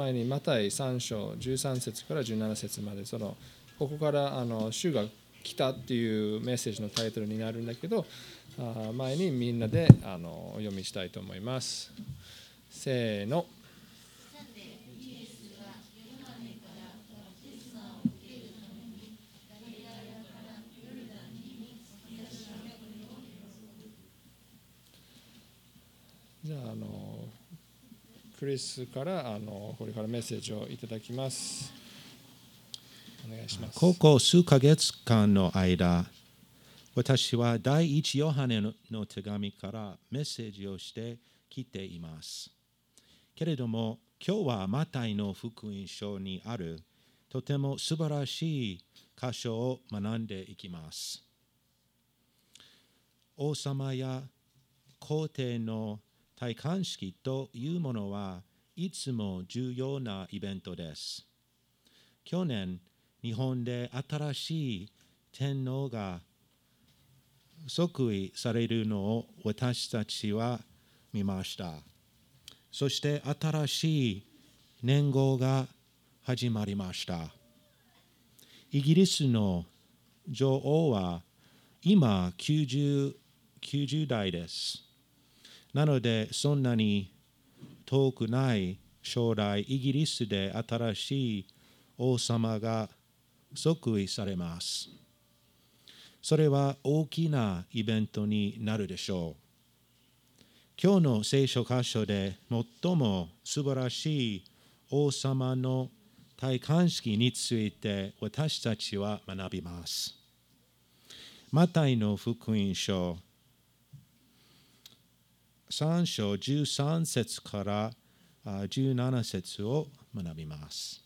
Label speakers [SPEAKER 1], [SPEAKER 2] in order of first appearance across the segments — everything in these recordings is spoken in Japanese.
[SPEAKER 1] 前にマタイ3章13節から17節までそのここからあの主が来たっていうメッセージのタイトルになるんだけど前にみんなであのお読みしたいと思います。せーの。じゃああのクリスからあのこれからメッセージをいただきます。お願いします。
[SPEAKER 2] ここ数ヶ月間の間、私は第一ヨハネの手紙からメッセージをしてきています。けれども、今日はマタイの福音書にあるとても素晴らしい箇所を学んでいきます。王様や皇帝の戴冠式というものはいつも重要なイベントです。去年、日本で新しい天皇が即位されるのを私たちは見ました。そして新しい年号が始まりました。イギリスの女王は今 90, 90代です。なので、そんなに遠くない将来、イギリスで新しい王様が即位されます。それは大きなイベントになるでしょう。今日の聖書箇所で最も素晴らしい王様の戴冠式について私たちは学びます。マタイの福音書3章13節から17節を学びます。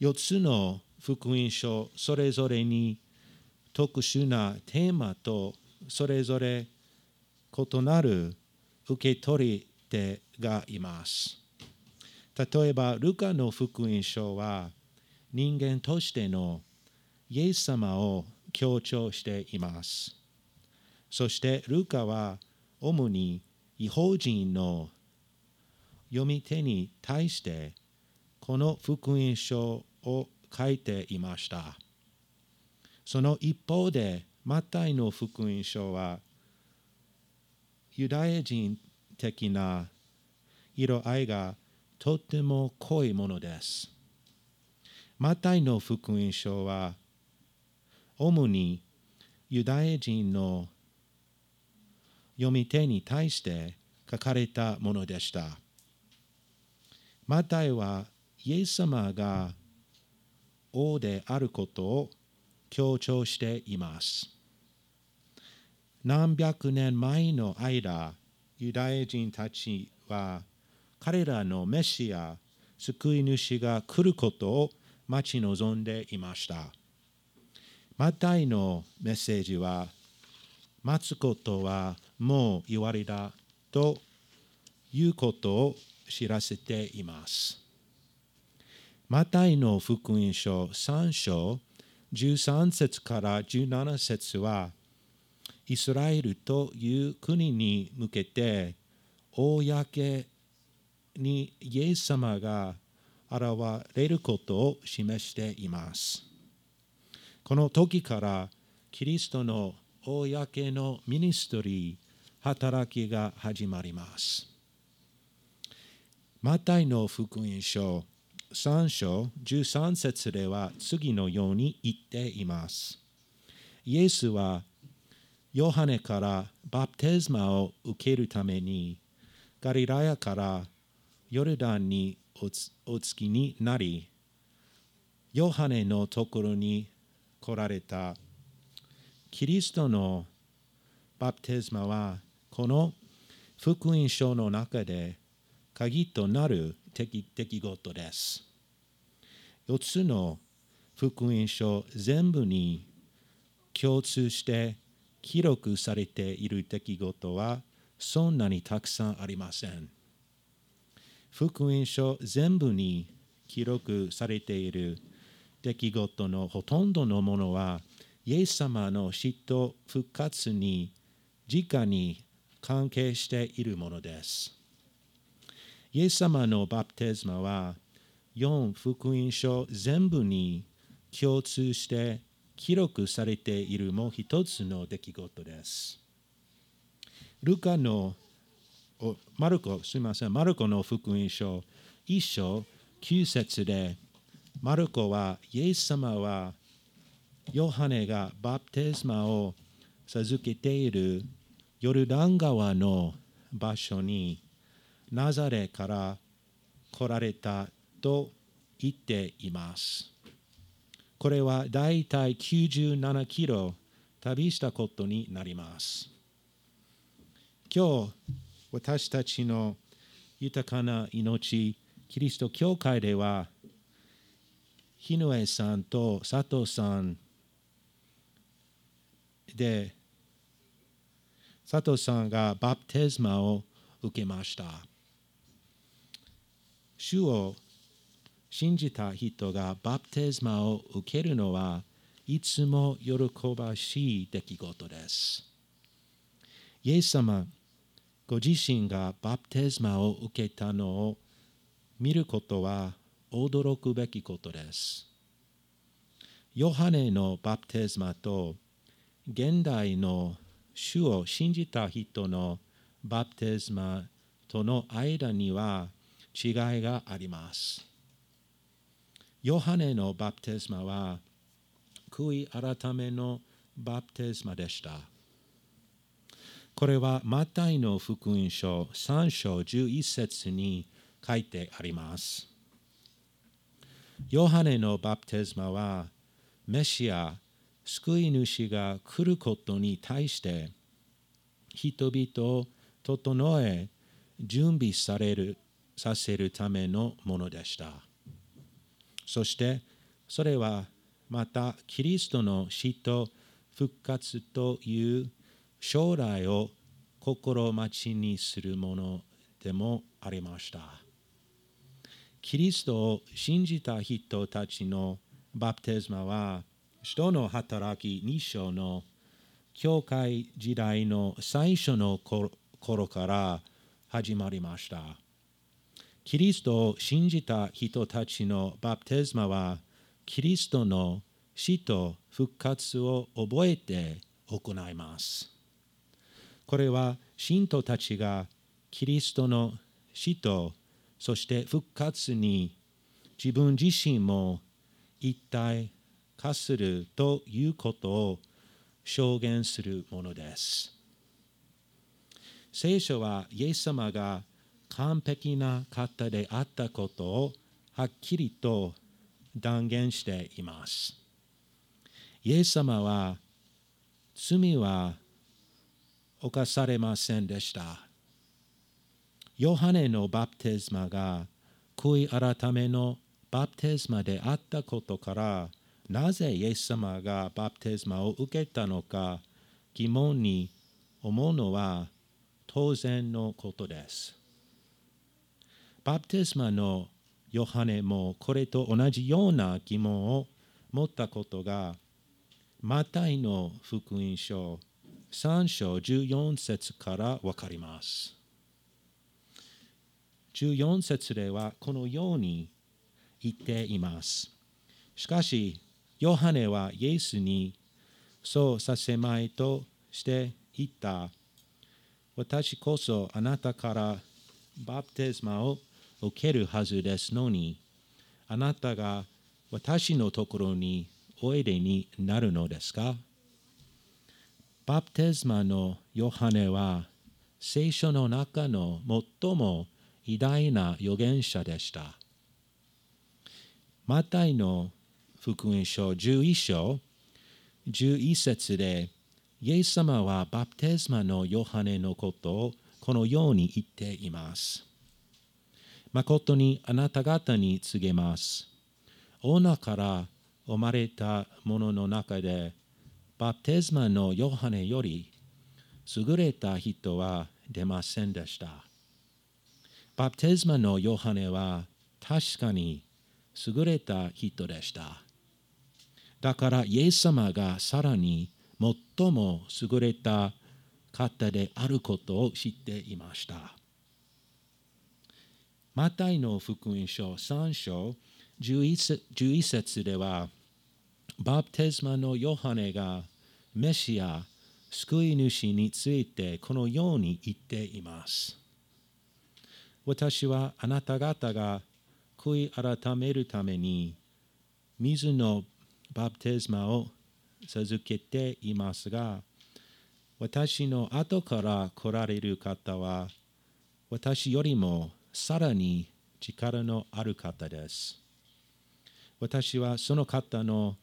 [SPEAKER 2] 4つの福音書それぞれに特殊なテーマとそれぞれ異なる受け取り手がいます。例えば、ルカの福音書は人間としてのイエス様を強調しています。そして、ルカは主に違法人の読み手に対してこの福音書を書いていました。その一方で、マタイの福音書はユダヤ人的な色合いがとても濃いものです。マタイの福音書は主にユダヤ人の読み手に対して書かれたものでした。マタイはイエス様が王であることを強調しています。何百年前の間、ユダヤ人たちは彼らのメシア、救い主が来ることを待ち望んでいました。マタイのメッセージは、待つことはもう言われたということを知らせています。マタイの福音書3章13節から17節はイスラエルという国に向けて公にイエス様が現れることを示しています。この時からキリストの公のミニストリー働きが始まります。マタイの福音書3章13節では次のように言っています。イエスはヨハネからバプテスマを受けるためにガリラヤからヨルダンにお付きになりヨハネのところに来られたキリストのバプテスマはこの福音書の中で鍵となる出来事です。4つの福音書全部に共通して記録されている出来事はそんなにたくさんありません。福音書全部に記録されている出来事のほとんどのものはイエス様の死と復活に直に関係しているものです。イエス様のバプテスマは4福音書全部に共通して記録されているもう一つの出来事です。ルカのマルコ、すみません、マルコの福音書一章9節で、マルコはイエス様はヨハネがバプテスマを授けているヨルダン川の場所にナザレから来られたと言っています。これはだいたい97キロ旅したことになります。今日私たちの豊かな命、キリスト教会では、日上さんと佐藤さんで、佐藤さんがバプテスマを受けました。主を信じた人がバプテスマを受けるのはいつも喜ばしい出来事です。イエス様ご自身がバプテスマを受けたのを見ることは驚くべきことです。ヨハネのバプテスマと現代の主を信じた人のバプテスマとの間には違いがあります。ヨハネのバプテスマは悔い改めのバプテスマでした。これはマタイの福音書3章11節に書いてあります。ヨハネのバプテスマはメシア、救い主が来ることに対して人々を整え準備されるさせるためのものでした。そしてそれはまたキリストの死と復活という将来を心待ちにするものでもありました。キリストを信じた人たちのバプテスマは、人の働き2章の教会時代の最初の頃から始まりました。キリストを信じた人たちのバプテスマは、キリストの死と復活を覚えて行います。これは信徒たちがキリストの死とそして復活に自分自身も一体化するということを証言するものです。聖書はイエス様が完璧な方であったことをはっきりと断言しています。イエス様は罪は犯されませんでした。ヨハネのバプテスマが悔い改めのバプテスマであったことからなぜイエス様がバプテスマを受けたのか疑問に思うのは当然のことです。バプテスマのヨハネもこれと同じような疑問を持ったことがマタイの福音書3章14節からわかります。14節ではこのように言っています。しかし、ヨハネはイエスにそうさせまいとして言った。私こそあなたからバプテスマを受けるはずですのに、あなたが私のところにおいでになるのですか？バプテスマのヨハネは聖書の中の最も偉大な預言者でした。マタイの福音書11章11節でイエス様はバプテスマのヨハネのことをこのように言っています。誠にあなた方に告げます。女から生まれたものの中でバプテスマのヨハネより優れた人は出ませんでした。バプテスマのヨハネは確かに優れた人でした。だからイエス様がさらに最も優れた方であることを知っていました。マタイの福音書3章11節では、バプテスマのヨハネがメシア、救い主についてこのように言っています。私はあなた方が悔い改めるために水のバプテスマを授けていますが、私の後から来られる方は、私よりもさらに力のある方です。私はその方の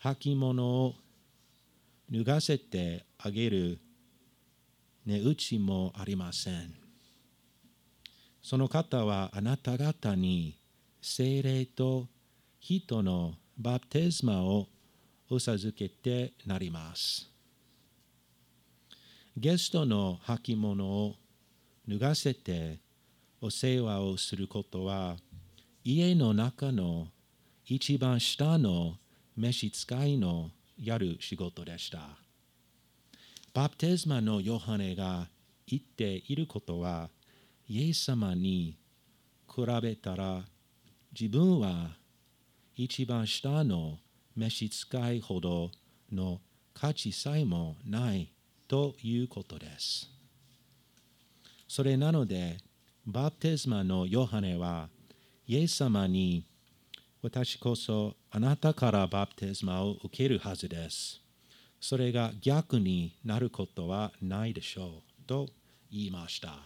[SPEAKER 2] 履物を脱がせてあげる値打ちもありません。その方はあなた方に精霊と人のバプテスマを授けてなります。ゲストの履物を脱がせてお世話をすることは家の中の一番下の召使いのやる仕事でした。バプテスマのヨハネが言っていることはイエス様に比べたら自分は一番下の召使いほどの価値さえもないということです。それなので、バプテスマのヨハネは、イエス様に私こそあなたからバプテスマを受けるはずです。それが逆になることはないでしょうと言いました。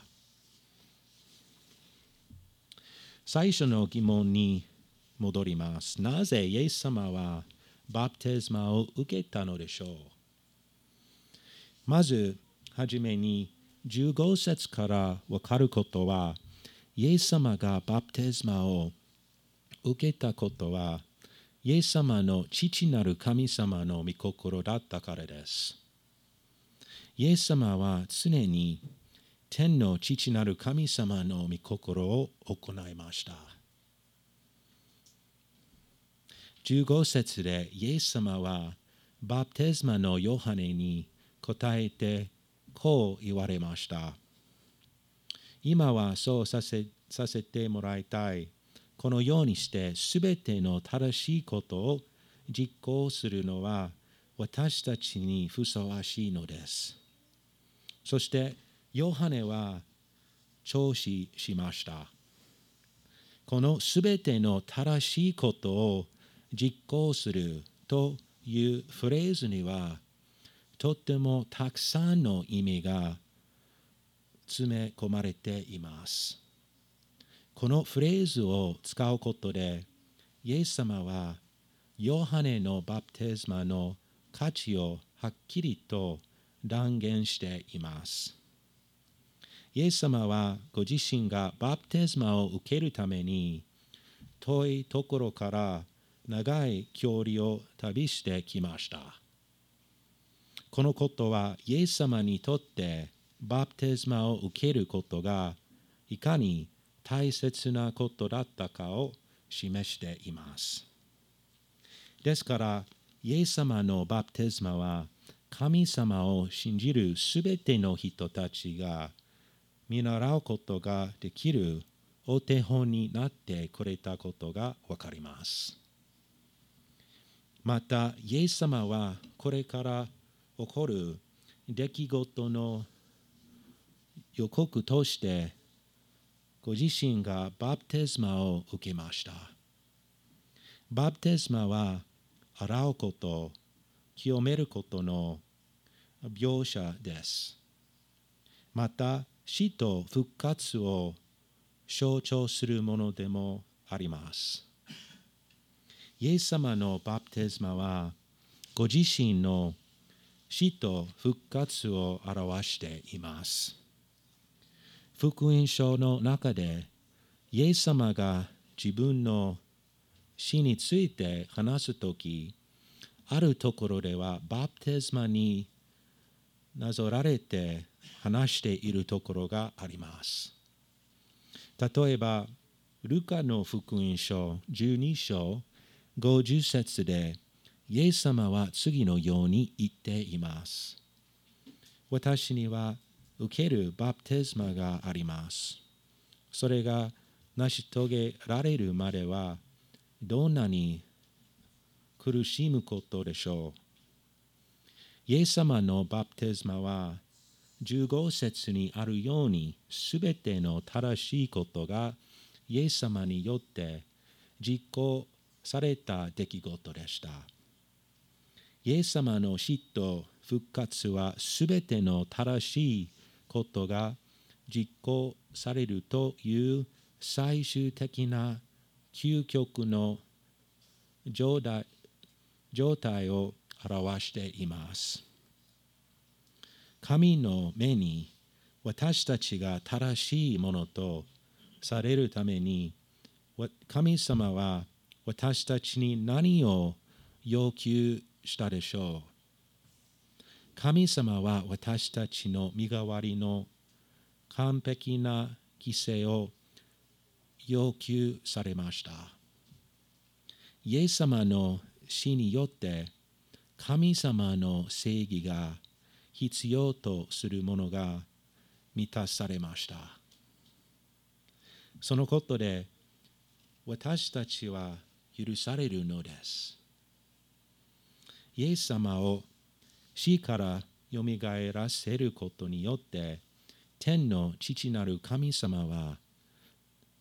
[SPEAKER 2] 最初の疑問に戻ります。なぜイエス様はバプテスマを受けたのでしょう？まず、はじめに15節から分かることは、イエス様がバプテスマを受けたことは、イエス様の父なる神様の御心だったからです。イエス様は常に天の父なる神様の御心を行いました。15節でイエス様はバプテスマのヨハネに答えてこう言われました。今はそうさせさせてもらいたい。このようにしてすべての正しいことを実行するのは私たちにふさわしいのです。そしてヨハネは調子しました。このすべての正しいことを実行するというフレーズにはとってもたくさんの意味が詰め込まれています。このフレーズを使うことで、イエス様はヨハネのバプテスマの価値をはっきりと断言しています。イエス様はご自身がバプテスマを受けるために遠いところから長い距離を旅してきました。このことはイエス様にとってバプテスマを受けることがいかに大切なことだったかを示しています。ですから、イエス様のバプテスマは神様を信じるすべての人たちが見習うことができるお手本になってくれたことがわかります。また、イエス様はこれから起こる出来事の予告としてご自身がバプテスマを受けました。バプテスマは洗うこと、清めることの描写です。また、死と復活を象徴するものでもあります。イエス様のバプテスマは、ご自身の死と復活を表しています。福音書の中で、イエス様が自分の死について話すとき、あるところではバプテスマになぞられて話しているところがあります。例えば、ルカの福音書12章50節でイエス様は次のように言っています。私には受けるバプテスマがあります。それが成し遂げられるまではどんなに苦しむことでしょう。イエス様のバプテスマは15節にあるようにすべての正しいことがイエス様によって実行された出来事でした。イエス様の死と復活はすべての正しいことが実行されるという最終的な究極の状態状態を表しています。神の目に私たちが正しいものとされるために神様は私たちに何を要求したでしょう？神様は私たちの身代わりの完璧な犠牲を要求されました。イエス様の死によって神様の正義が必要とするものが満たされました。そのことで私たちは許されるのです。イエス様を死からよみがえらせることによって天の父なる神様は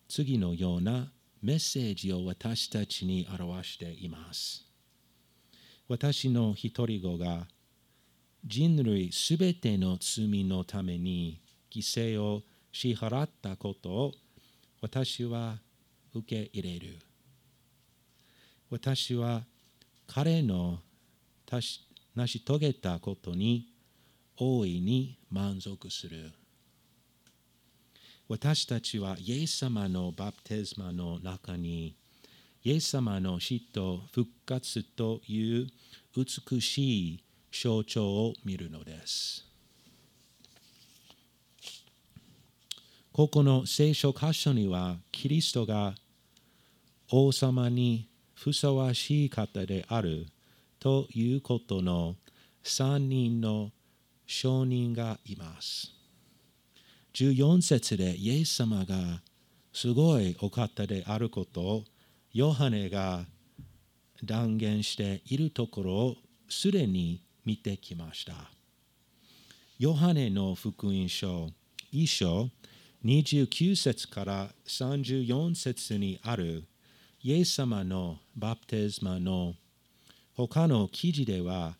[SPEAKER 2] 次のようなメッセージを私たちに表しています。私の一人子が人類すべての罪のために犠牲を支払ったことを私は受け入れる。私は彼の成し遂げたことに大いに満足する。私たちはイエス様のバプテスマの中にイエス様の死と復活という美しい象徴を見るのです。ここの聖書箇所にはキリストが王様にふさわしい方であるということの3人の証人がいます。14節でイエス様がすごいお方であることをヨハネが断言しているところをすでに見てきました。ヨハネの福音書一章29節から34節にあるイエス様のバプテスマの他の記事では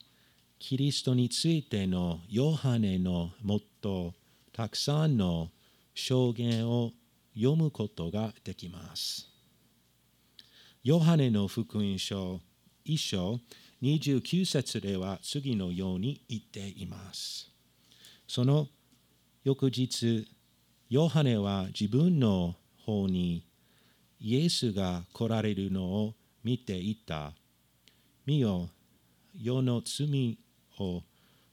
[SPEAKER 2] キリストについてのヨハネのもっとたくさんの証言を読むことができます。ヨハネの福音書1章29節では次のように言っています。その翌日、ヨハネは自分の方にイエスが来られるのを見ていた。見よ、世の罪を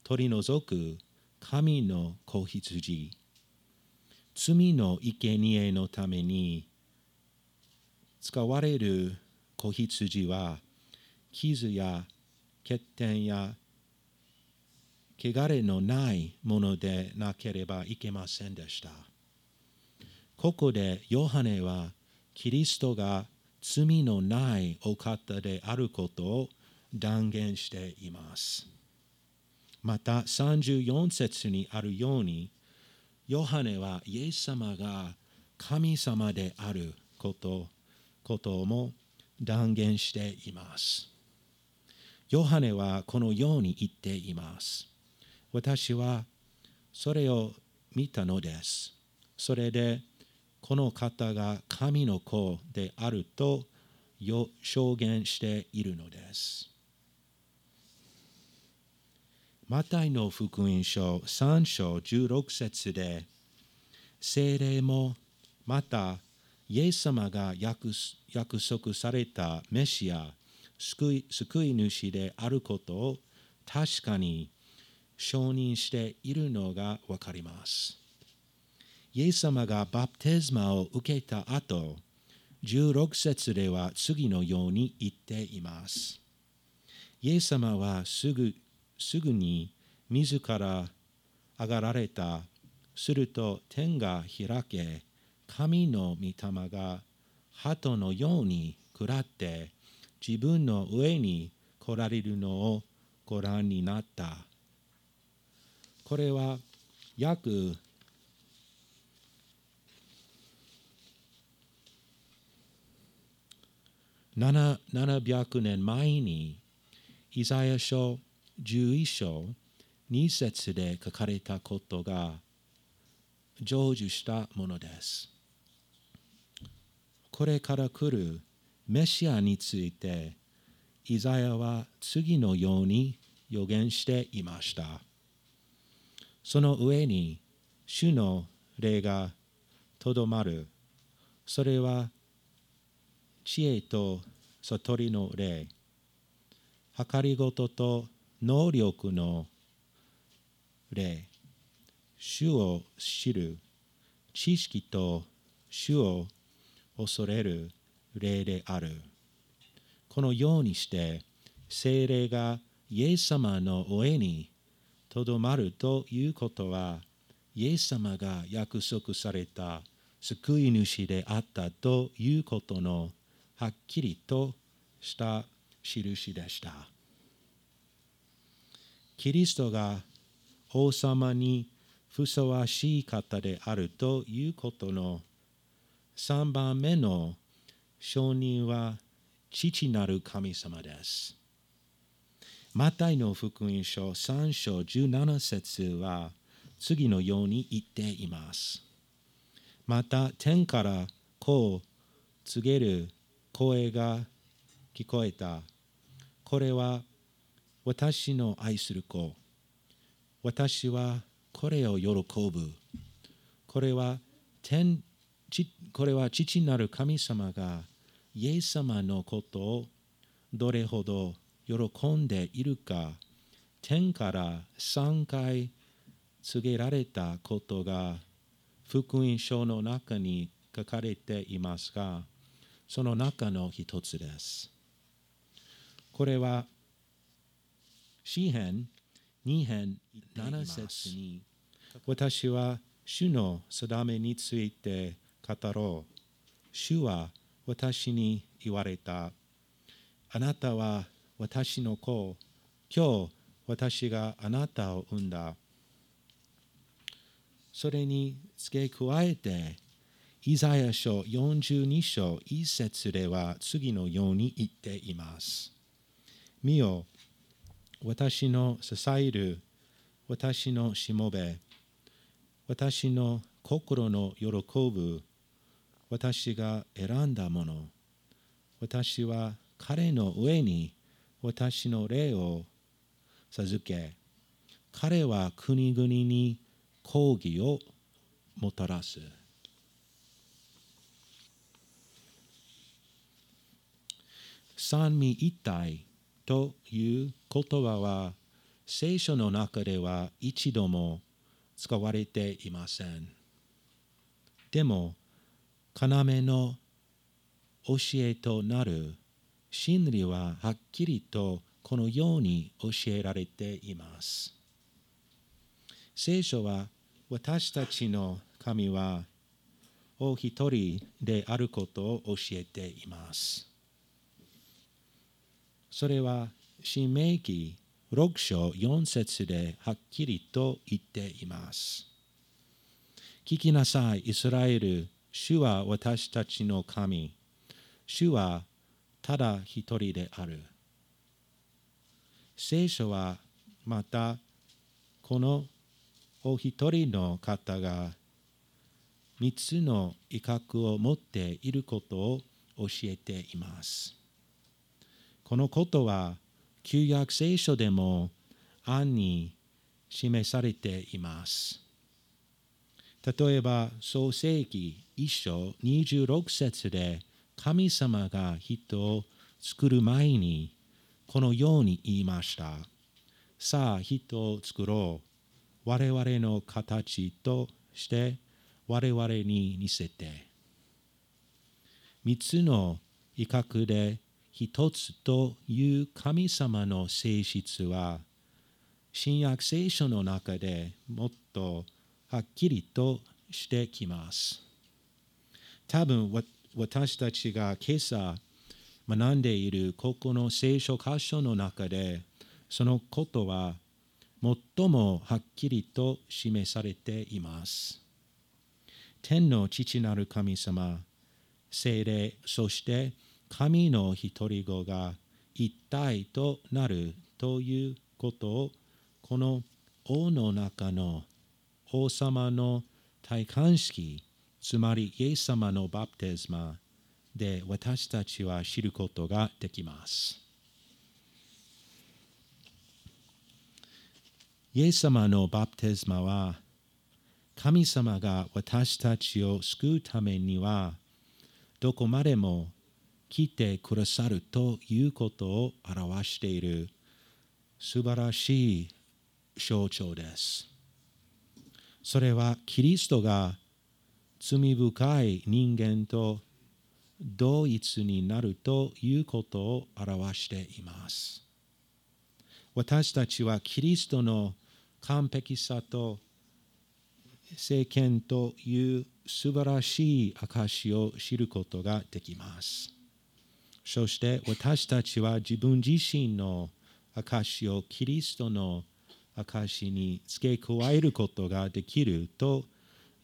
[SPEAKER 2] 取り除く神の子羊。罪の生贄のために使われる子羊は傷や欠点や汚れのないものでなければいけませんでした。ここでヨハネはキリストが罪のないお方であることを断言しています。また34節にあるようにヨハネはイエス様が神様であることことも断言しています。ヨハネはこのように言っています。私はそれを見たのです。それでこの方が神の子であると証言しているのです。マタイの福音書3章16節で精霊もまたイエス様が約束されたメシア救い救い主であることを確かに承認しているのがわかります。イエス様がバプテスマを受けた後、16節では次のように言っています。イエス様はすぐすぐに自ら上がられた。すると天が開け、神の御霊が鳩のように食らって自分の上に来られるのをご覧になった。これは約700年前にイザヤ書11章2節で書かれたことが成就したものです。これから来るメシアについてイザヤは次のように予言していました。その上に主の霊がとどまる。それは知恵と悟りの霊、計りごとと能力の霊、主を知る知識と主を恐れる霊である。このようにして精霊がイエス様の上にとどまるということはイエス様が約束された救い主であったということのはっきりとした印でした。キリストが王様にふさわしい方であるということの3番目の証人は父なる神様です。マタイの福音書3章17節は次のように言っています。また天からこう告げる声が聞こえた。これは私の愛する子。私はこれを喜ぶ。これは天これは父なる神様がイエス様のことをどれほど喜んでいるか天から3回告げられたことが福音書の中に書かれていますがその中の一つです。これは詩編2編7節に私は主の定めについて語ろう。主は私に言われた。あなたは私の子。今日私があなたを産んだ。それに付け加えて、イザヤ書42章1節では次のように言っています。見よ、私の支える、私のしもべ、私の心の喜ぶ、私が選んだもの、私は彼の上に私の霊を授け、彼は国々に抗議をもたらす。三位一体という言葉は聖書の中では一度も使われていません。でも、要の教えとなる真理ははっきりとこのように教えられています。聖書は私たちの神はお一人であることを教えています。それは、新明記6章4節ではっきりと言っています。聞きなさい、イスラエル。主は私たちの神。主はただ一人である。聖書はまたこのお一人の方が三つの威嚇を持っていることを教えています。このことは旧約聖書でも暗に示されています。例えば、創世記一章26節で神様が人を作る前にこのように言いました。さあ人を作ろう。我々の形として我々に似せて。三つの威嚇で一つという神様の性質は新約聖書の中でもっとはっきりとしてきます。多分私たちが今朝学んでいるここの聖書箇所の中でそのことは最もはっきりと示されています。天の父なる神様、聖霊、そして神の一人子が一体となるということをこの王の中の王様の体感式、つまりイエス様のバプテスマで私たちは知ることができます。イエス様のバプテスマは神様が私たちを救うためにはどこまでも来てくださるということを表している素晴らしい象徴です。それはキリストが罪深い人間と同一になるということを表しています。私たちはキリストの完璧さと聖権という素晴らしい証しを知ることができます。そして私たちは自分自身の証をキリストの証に付け加えることができると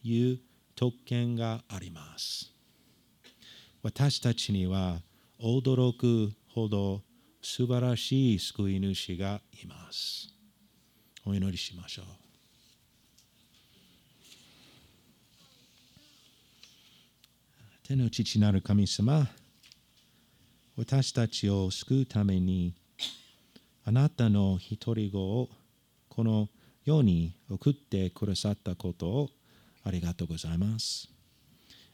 [SPEAKER 2] いう特権があります。私たちには驚くほど素晴らしい救い主がいます。お祈りしましょう。天の父なる神様、私たちを救うために、あなたの一人子をこの世に送ってくださったことをありがとうございます。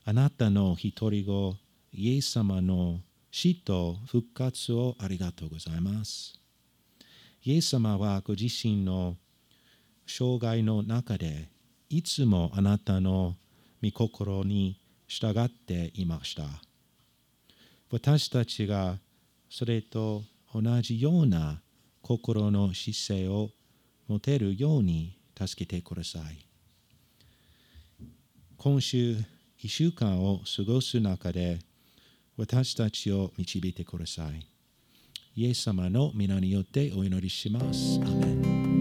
[SPEAKER 2] あなたの一人子、イエス様の死と復活をありがとうございます。イエス様はご自身の生涯の中でいつもあなたの御心に従っていました。私たちがそれと同じような心の姿勢を持てるように助けてください。今週1週間を過ごす中で私たちを導いてください。イエス様の皆によってお祈りします。アメン